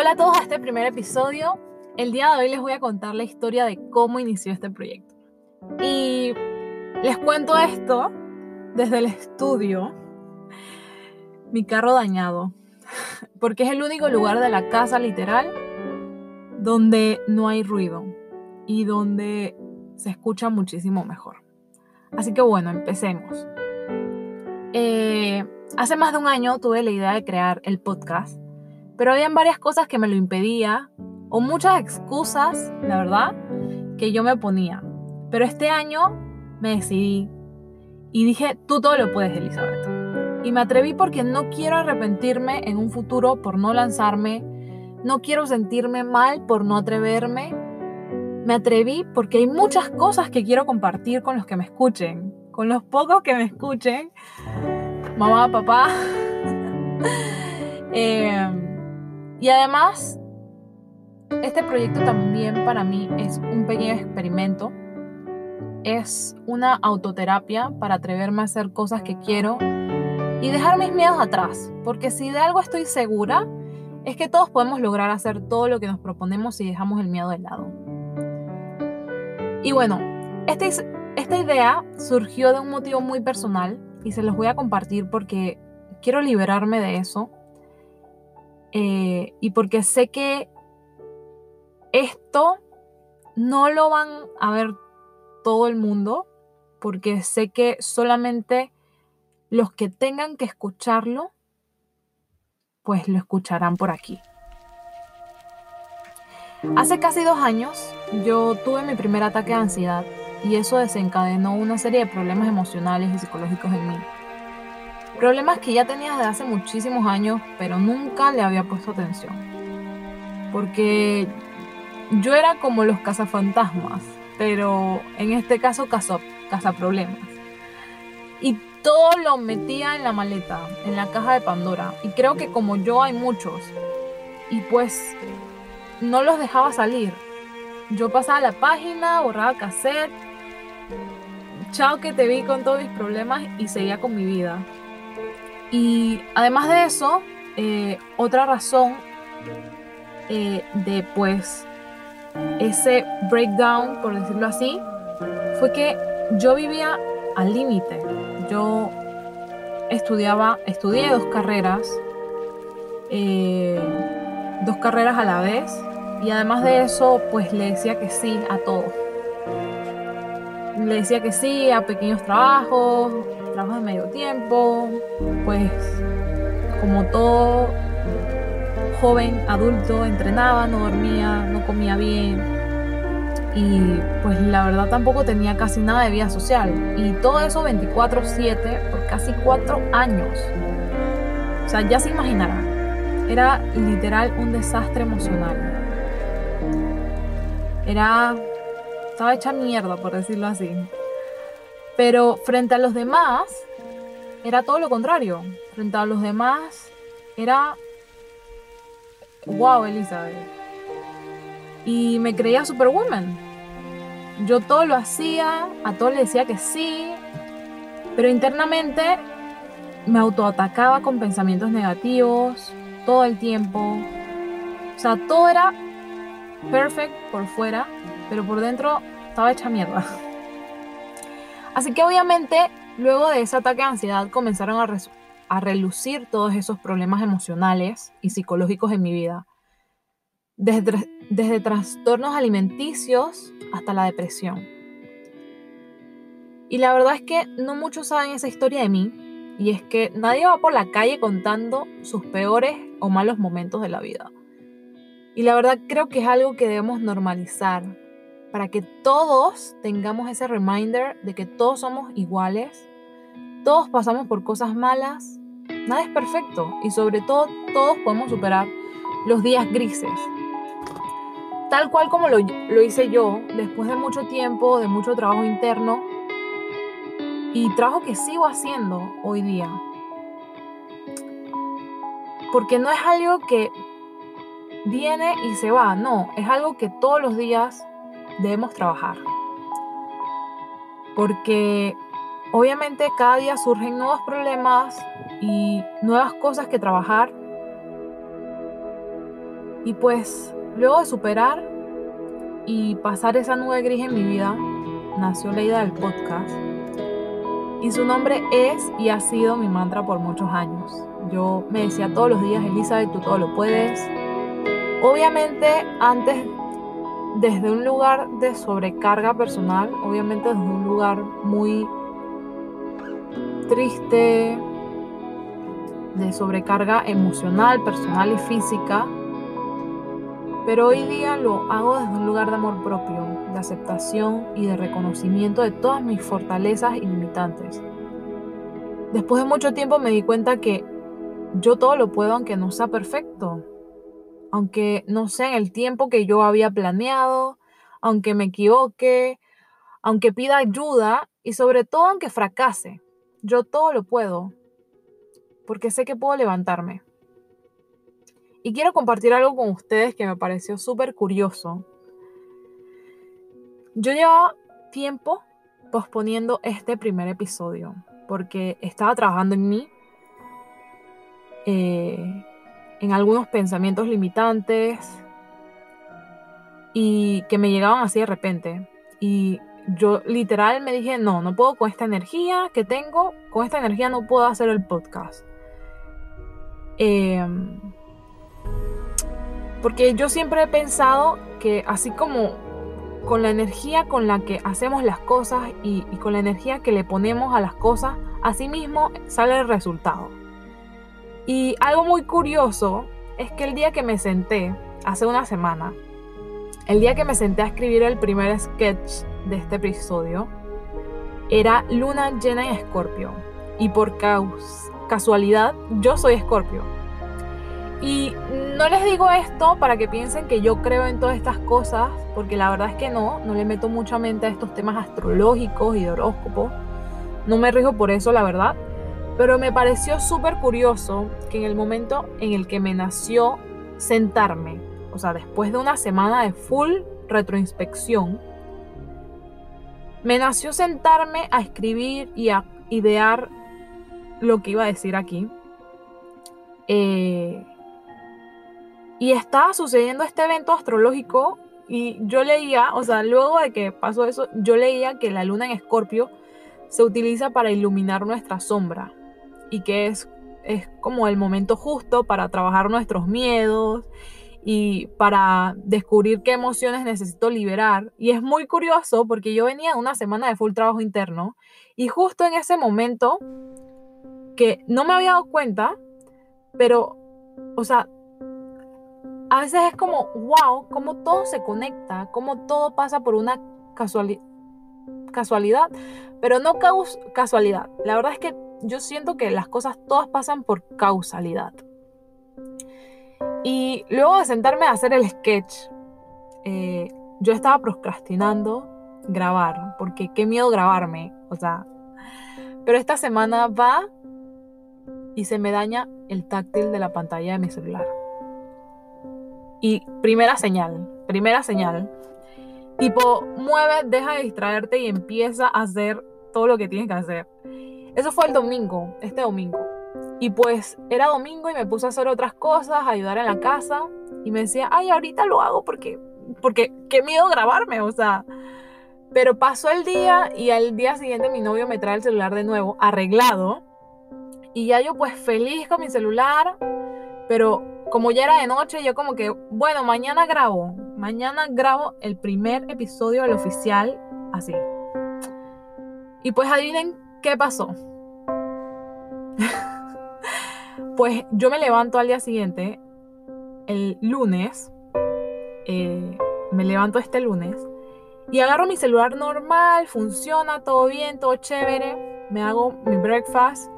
Hola a todos a este primer episodio. El día de hoy les voy a contar la historia de cómo inició este proyecto. Y les cuento esto desde el estudio, mi carro dañado, porque es el único lugar de la casa literal donde no hay ruido y donde se escucha muchísimo mejor. Así que bueno, empecemos. Eh, hace más de un año tuve la idea de crear el podcast pero habían varias cosas que me lo impedía o muchas excusas, la verdad, que yo me ponía. Pero este año me decidí y dije, tú todo lo puedes, Elizabeth. Y me atreví porque no quiero arrepentirme en un futuro por no lanzarme, no quiero sentirme mal por no atreverme. Me atreví porque hay muchas cosas que quiero compartir con los que me escuchen, con los pocos que me escuchen, mamá, papá. eh, y además, este proyecto también para mí es un pequeño experimento. Es una autoterapia para atreverme a hacer cosas que quiero y dejar mis miedos atrás. Porque si de algo estoy segura, es que todos podemos lograr hacer todo lo que nos proponemos si dejamos el miedo de lado. Y bueno, esta, esta idea surgió de un motivo muy personal y se los voy a compartir porque quiero liberarme de eso eh, y porque sé que esto no lo van a ver todo el mundo, porque sé que solamente los que tengan que escucharlo, pues lo escucharán por aquí. Hace casi dos años yo tuve mi primer ataque de ansiedad y eso desencadenó una serie de problemas emocionales y psicológicos en mí. Problemas que ya tenía desde hace muchísimos años, pero nunca le había puesto atención. Porque yo era como los cazafantasmas, pero en este caso cazaproblemas. Y todo lo metía en la maleta, en la caja de Pandora. Y creo que como yo hay muchos. Y pues no los dejaba salir. Yo pasaba la página, borraba cassette. Chao que te vi con todos mis problemas y seguía con mi vida. Y además de eso, eh, otra razón eh, de pues ese breakdown, por decirlo así, fue que yo vivía al límite. Yo estudiaba, estudié dos carreras, eh, dos carreras a la vez, y además de eso, pues le decía que sí a todo. Le decía que sí a pequeños trabajos, trabajo de medio tiempo, pues como todo joven, adulto, entrenaba, no dormía, no comía bien y pues la verdad tampoco tenía casi nada de vida social y todo eso 24/7 por casi cuatro años. O sea, ya se imaginarán, era literal un desastre emocional. Era, estaba hecha mierda por decirlo así. Pero frente a los demás, era todo lo contrario. Frente a los demás, era. ¡Wow, Elizabeth! Y me creía Superwoman. Yo todo lo hacía, a todo le decía que sí, pero internamente me autoatacaba con pensamientos negativos todo el tiempo. O sea, todo era perfect por fuera, pero por dentro estaba hecha mierda. Así que obviamente luego de ese ataque de ansiedad comenzaron a, relucir todos esos problemas emocionales y psicológicos en mi vida. Desde, desde trastornos alimenticios hasta la depresión. Y la verdad es que no muchos saben esa historia de mí, y es que nadie va por la calle contando sus peores o malos momentos de la vida. Y la verdad creo que es algo que debemos normalizar, para que todos tengamos ese reminder de que todos somos iguales, todos pasamos por cosas malas, nada es perfecto y sobre todo todos podemos superar los días grises. Tal cual como lo, lo hice yo, después de mucho tiempo, de mucho trabajo interno y trabajo que sigo haciendo hoy día. Porque no es algo que viene y se va, no, es algo que todos los días debemos trabajar. Porque obviamente cada día surgen nuevos problemas y nuevas cosas que trabajar. Y pues luego de superar y pasar esa nube gris en mi vida, nació la idea del podcast. Y su nombre es y ha sido mi mantra por muchos años. Yo me decía todos los días, Elizabeth, tú todo lo puedes. Obviamente antes desde un lugar de sobrecarga personal, obviamente desde un lugar muy triste, de sobrecarga emocional, personal y física, pero hoy día lo hago desde un lugar de amor propio, de aceptación y de reconocimiento de todas mis fortalezas y limitantes. Después de mucho tiempo me di cuenta que yo todo lo puedo aunque no sea perfecto, aunque no sea en el tiempo que yo había planeado, aunque me equivoque, aunque pida ayuda y sobre todo aunque fracase. Yo todo lo puedo, porque sé que puedo levantarme. Y quiero compartir algo con ustedes que me pareció súper curioso. Yo llevaba tiempo posponiendo este primer episodio, porque estaba trabajando en mí, eh, en algunos pensamientos limitantes y que me llegaban así de repente. Y yo literal me dije, no, no puedo con esta energía que tengo, con esta energía no puedo hacer el podcast. Em, porque yo siempre he pensado que así como con la energía con la que hacemos las cosas y, y con la energía que le ponemos a las cosas, así mismo sale el resultado. Y algo muy curioso es que el día que me senté, hace una semana, el día que me senté a escribir el primer sketch de este episodio, era luna llena en escorpio. Y por casualidad, yo soy escorpio. Y no les digo esto para que piensen que yo creo en todas estas cosas, porque la verdad es que no, no le meto mucha mente a estos temas astrológicos y de horóscopo. No me rijo por eso, la verdad. Pero me pareció súper curioso que en el momento en el que me nació sentarme, o sea, después de una semana de full retroinspección, me nació sentarme a escribir y a idear lo que iba a decir aquí. Eh, y estaba sucediendo este evento astrológico y yo leía, o sea, luego de que pasó eso, yo leía que la luna en escorpio se utiliza para iluminar nuestra sombra y que es, es como el momento justo para trabajar nuestros miedos y para descubrir qué emociones necesito liberar. Y es muy curioso porque yo venía una semana de full trabajo interno y justo en ese momento que no me había dado cuenta, pero, o sea, a veces es como, wow, cómo todo se conecta, cómo todo pasa por una casualidad, pero no casualidad. La verdad es que yo siento que las cosas todas pasan por causalidad. Y luego de sentarme a hacer el sketch, eh, yo estaba procrastinando grabar, porque qué miedo grabarme, o sea, pero esta semana va y se me daña el táctil de la pantalla de mi celular. Y primera señal, primera señal, tipo, mueve, deja de distraerte y empieza a hacer todo lo que tienes que hacer. Eso fue el domingo, este domingo. Y pues era domingo y me puse a hacer otras cosas, ayudar en la casa. Y me decía, ay, ahorita lo hago porque, porque qué miedo grabarme, o sea. Pero pasó el día y al día siguiente mi novio me trae el celular de nuevo, arreglado. Y ya yo pues feliz con mi celular, pero como ya era de noche, yo como que, bueno, mañana grabo, mañana grabo el primer episodio del oficial así. Y pues adivinen qué pasó. Pues yo me levanto al día siguiente, el lunes, eh, me levanto este lunes y agarro mi celular normal, funciona, todo bien, todo chévere, me hago mi breakfast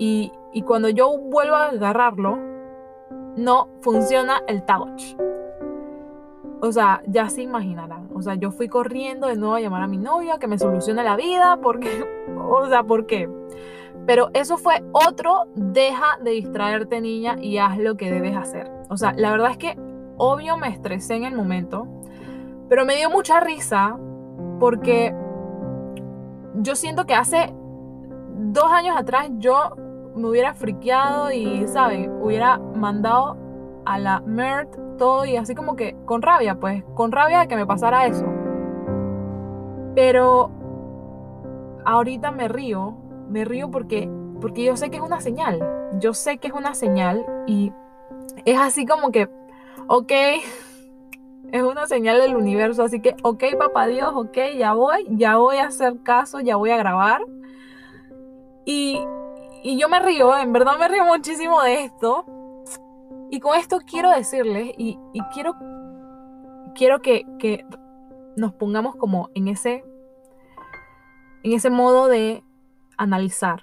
y, cuando yo vuelvo a agarrarlo, no funciona el touch. O sea, ya se imaginarán. O sea, yo fui corriendo de nuevo a llamar a mi novia que me solucione la vida porque, o sea, ¿por qué? Pero eso fue otro, deja de distraerte niña y haz lo que debes hacer. O sea, la verdad es que obvio me estresé en el momento, pero me dio mucha risa porque yo siento que hace dos años atrás yo me hubiera friqueado y, ¿saben? Hubiera mandado a la merd, todo y así como que con rabia, pues, con rabia de que me pasara eso. Pero ahorita me río, me río porque, porque yo sé que es una señal, yo sé que es una señal y es así como que, ok, es una señal del universo, así que, ok, papá Dios, ok, ya voy, ya voy a hacer caso, ya voy a grabar. Y, y yo me río, en verdad me río muchísimo de esto. Y con esto quiero decirles, y, y quiero, quiero que, que nos pongamos como en ese, en ese modo de analizar.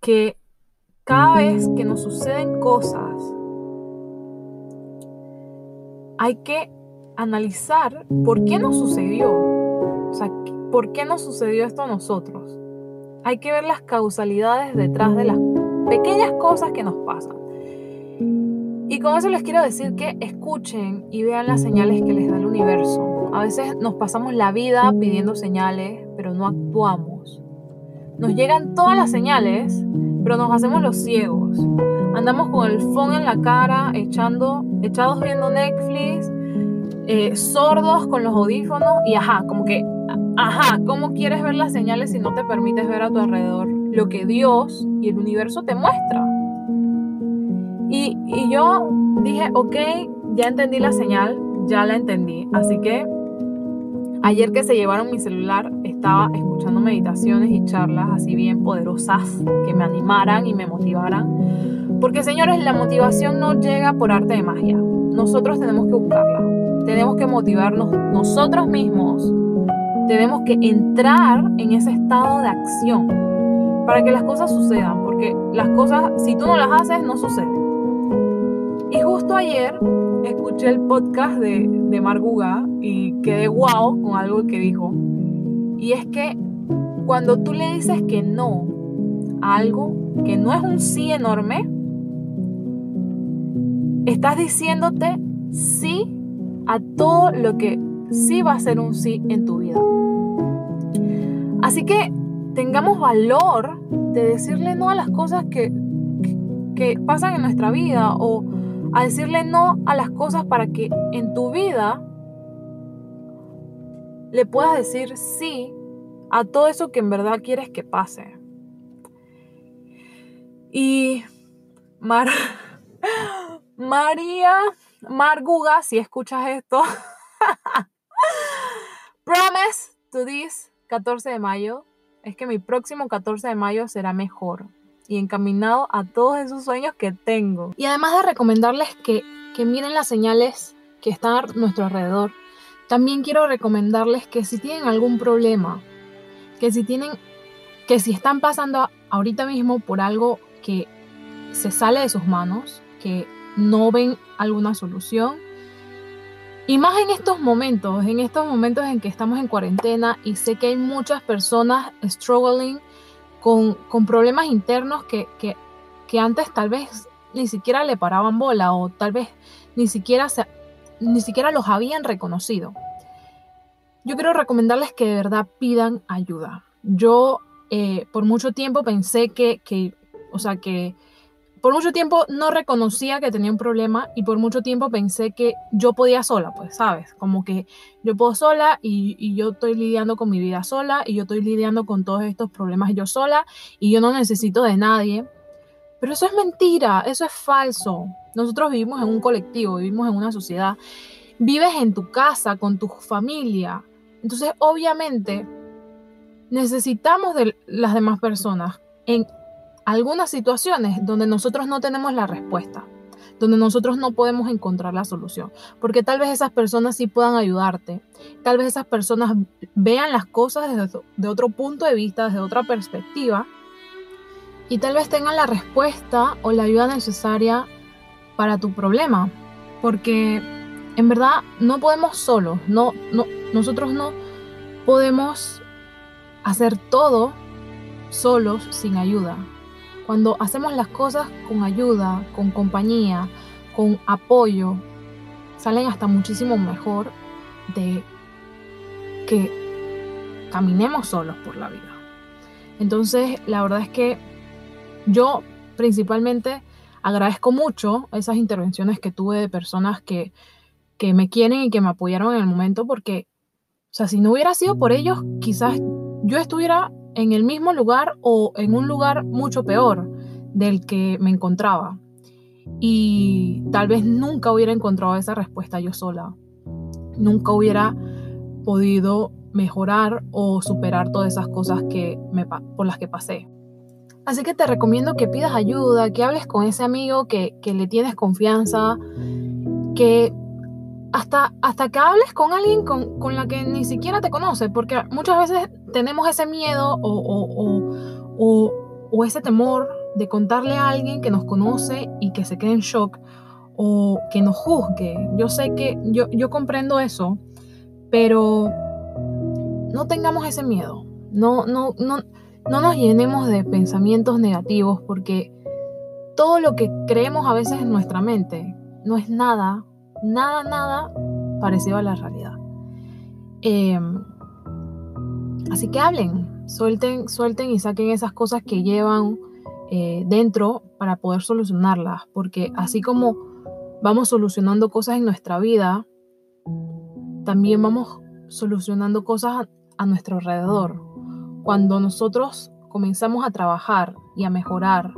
Que cada vez que nos suceden cosas, hay que analizar por qué nos sucedió. O sea, ¿por qué nos sucedió esto a nosotros? Hay que ver las causalidades detrás de las pequeñas cosas que nos pasan. Y con eso les quiero decir que escuchen y vean las señales que les da el universo. A veces nos pasamos la vida pidiendo señales, pero no actuamos. Nos llegan todas las señales, pero nos hacemos los ciegos. Andamos con el phone en la cara, echando, echados viendo Netflix, eh, sordos con los audífonos y ajá, como que, ajá, ¿cómo quieres ver las señales si no te permites ver a tu alrededor lo que Dios y el universo te muestra? Y, y yo dije, ok, ya entendí la señal, ya la entendí, así que Ayer que se llevaron mi celular, estaba escuchando meditaciones y charlas así bien poderosas que me animaran y me motivaran. Porque señores, la motivación no llega por arte de magia. Nosotros tenemos que buscarla. Tenemos que motivarnos nosotros mismos. Tenemos que entrar en ese estado de acción para que las cosas sucedan. Porque las cosas, si tú no las haces, no suceden. Y justo ayer escuché el podcast de, de Marguga y quedé guau con algo que dijo. Y es que cuando tú le dices que no a algo que no es un sí enorme, estás diciéndote sí a todo lo que sí va a ser un sí en tu vida. Así que tengamos valor de decirle no a las cosas que, que, que pasan en nuestra vida o a decirle no a las cosas para que en tu vida le puedas decir sí a todo eso que en verdad quieres que pase. Y Mar María Marguga, si escuchas esto, promise to this 14 de mayo es que mi próximo 14 de mayo será mejor y encaminado a todos esos sueños que tengo. Y además de recomendarles que, que miren las señales que están a nuestro alrededor, también quiero recomendarles que si tienen algún problema, que si tienen, que si están pasando ahorita mismo por algo que se sale de sus manos, que no ven alguna solución, y más en estos momentos, en estos momentos en que estamos en cuarentena y sé que hay muchas personas struggling con, problemas internos que, que, antes tal vez ni siquiera le paraban bola o tal vez ni siquiera, ni siquiera los habían reconocido. Yo quiero recomendarles que de verdad pidan ayuda. Yo eh, por mucho tiempo pensé que, que, o sea, que por mucho tiempo no reconocía que tenía un problema y por mucho tiempo pensé que yo podía sola, pues, ¿sabes? Como que yo puedo sola y, yo estoy lidiando con mi vida sola y yo estoy lidiando con todos estos problemas yo sola y yo no necesito de nadie. Pero eso es mentira, eso es falso. Nosotros vivimos en un colectivo, vivimos en una sociedad. Vives en tu casa, con tu familia. Entonces, obviamente, necesitamos de las demás personas en algunas situaciones donde nosotros no tenemos la respuesta, donde nosotros no podemos encontrar la solución, porque tal vez esas personas sí puedan ayudarte, tal vez esas personas vean las cosas desde de otro punto de vista, desde otra perspectiva, y tal vez tengan la respuesta o la ayuda necesaria para tu problema, porque en verdad no podemos solos, no, no, nosotros no podemos hacer todo solos sin ayuda. Cuando hacemos las cosas con ayuda, con compañía, con apoyo, salen hasta muchísimo mejor de que caminemos solos por la vida. Entonces, la verdad es que yo principalmente agradezco mucho esas intervenciones que tuve de personas que, que me quieren y que me apoyaron en el momento porque, o sea, si no hubiera sido por ellos, quizás yo estuviera en el mismo lugar o en un lugar mucho peor del que me encontraba. Y tal vez nunca hubiera encontrado esa respuesta yo sola. Nunca hubiera podido mejorar o superar todas esas cosas que me, por las que pasé. Así que te recomiendo que pidas ayuda, que hables con ese amigo que, que le tienes confianza, que hasta, hasta que hables con alguien con, con, la que ni siquiera te conoce, porque muchas veces tenemos ese miedo o, o, o, o, ese temor de contarle a alguien que nos conoce y que se quede en shock o que nos juzgue. Yo sé que yo, yo comprendo eso, pero no tengamos ese miedo. No, no, no, no nos llenemos de pensamientos negativos porque todo lo que creemos a veces en nuestra mente no es nada, nada, nada parecido a la realidad. Em, así que hablen, suelten, suelten y saquen esas cosas que llevan eh, dentro para poder solucionarlas, porque así como vamos solucionando cosas en nuestra vida, también vamos solucionando cosas a nuestro alrededor. Cuando nosotros comenzamos a trabajar y a mejorar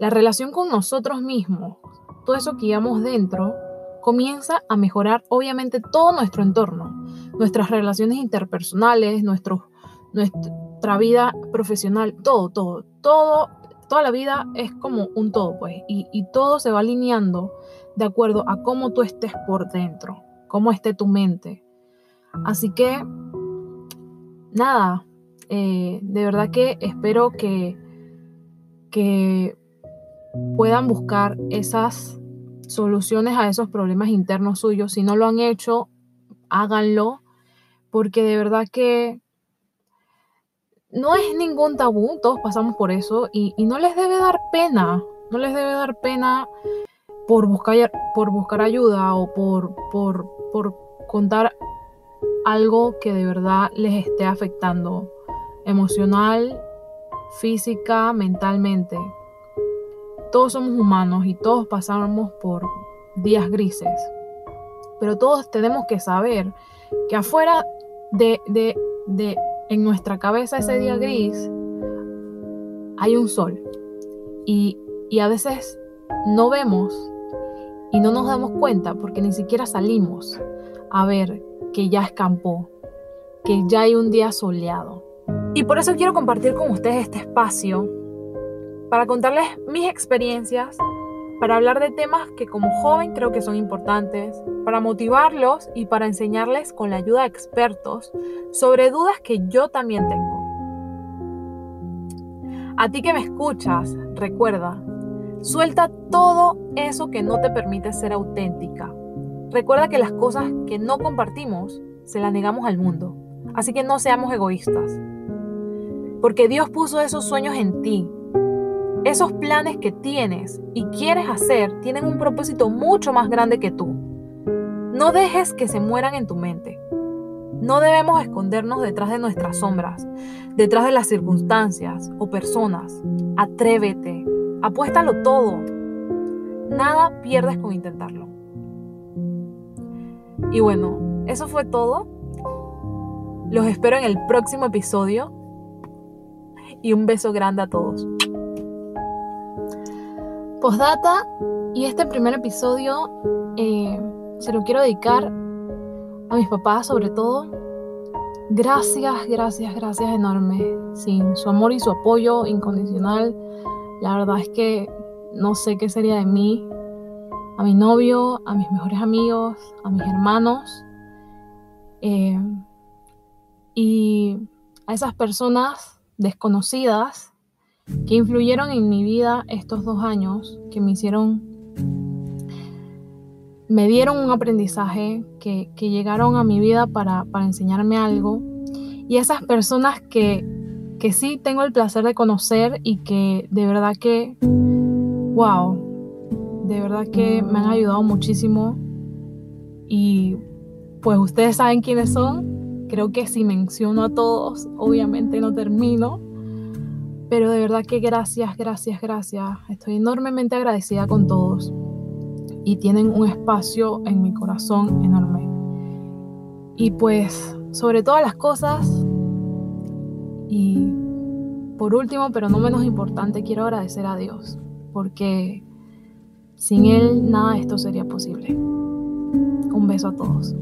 la relación con nosotros mismos, todo eso que llevamos dentro, comienza a mejorar obviamente todo nuestro entorno, nuestras relaciones interpersonales, nuestro, nuestra vida profesional, todo, todo, todo, toda la vida es como un todo, pues, y, y todo se va alineando de acuerdo a cómo tú estés por dentro, cómo esté tu mente. Así que nada, eh, de verdad que espero que, que puedan buscar esas soluciones a esos problemas internos suyos. Si no lo han hecho, háganlo, porque de verdad que no es ningún tabú, todos pasamos por eso y, no les debe dar pena, no les debe dar pena por buscar, por buscar ayuda o por, por, por contar algo que de verdad les esté afectando emocional, física, mentalmente. Todos somos humanos y todos pasamos por días grises, pero todos tenemos que saber que afuera de, de, de en nuestra cabeza ese día gris hay un sol y, y a veces no vemos y no nos damos cuenta porque ni siquiera salimos a ver que ya escampó, que ya hay un día soleado. Y por eso quiero compartir con ustedes este espacio para contarles mis experiencias, para hablar de temas que como joven creo que son importantes, para motivarlos y para enseñarles con la ayuda de expertos sobre dudas que yo también tengo. A ti que me escuchas, recuerda, suelta todo eso que no te permite ser auténtica Recuerda que las cosas que no compartimos se las negamos al mundo. Así que no seamos egoístas. Porque Dios puso esos sueños en ti. Esos planes que tienes y quieres hacer tienen un propósito mucho más grande que tú. No dejes que se mueran en tu mente. No debemos escondernos detrás de nuestras sombras, detrás de las circunstancias o personas. Atrévete, apuéstalo todo. Nada pierdes con intentarlo. Y bueno, eso fue todo. Los espero en el próximo episodio. Y un beso grande a todos. Postdata, y este primer episodio eh, se lo quiero dedicar a mis papás sobre todo. Gracias, gracias, gracias enorme. Sin su amor y su apoyo incondicional, la verdad es que no sé qué sería de mí a mi novio, a mis mejores amigos, a mis hermanos eh, y a esas personas desconocidas que influyeron en mi vida estos dos años, que me hicieron, me dieron un aprendizaje, que, llegaron a mi vida para, para, enseñarme algo, y esas personas que, que sí tengo el placer de conocer y que de verdad que, wow, de verdad que me han ayudado muchísimo y pues ustedes saben quiénes son. Creo que si menciono a todos, obviamente no termino. Pero de verdad que gracias, gracias, gracias. Estoy enormemente agradecida con todos y tienen un espacio en mi corazón enorme. Y pues, sobre todas las cosas, y por último, pero no menos importante, quiero agradecer a Dios, porque sin Él nada de esto sería posible. Un beso a todos.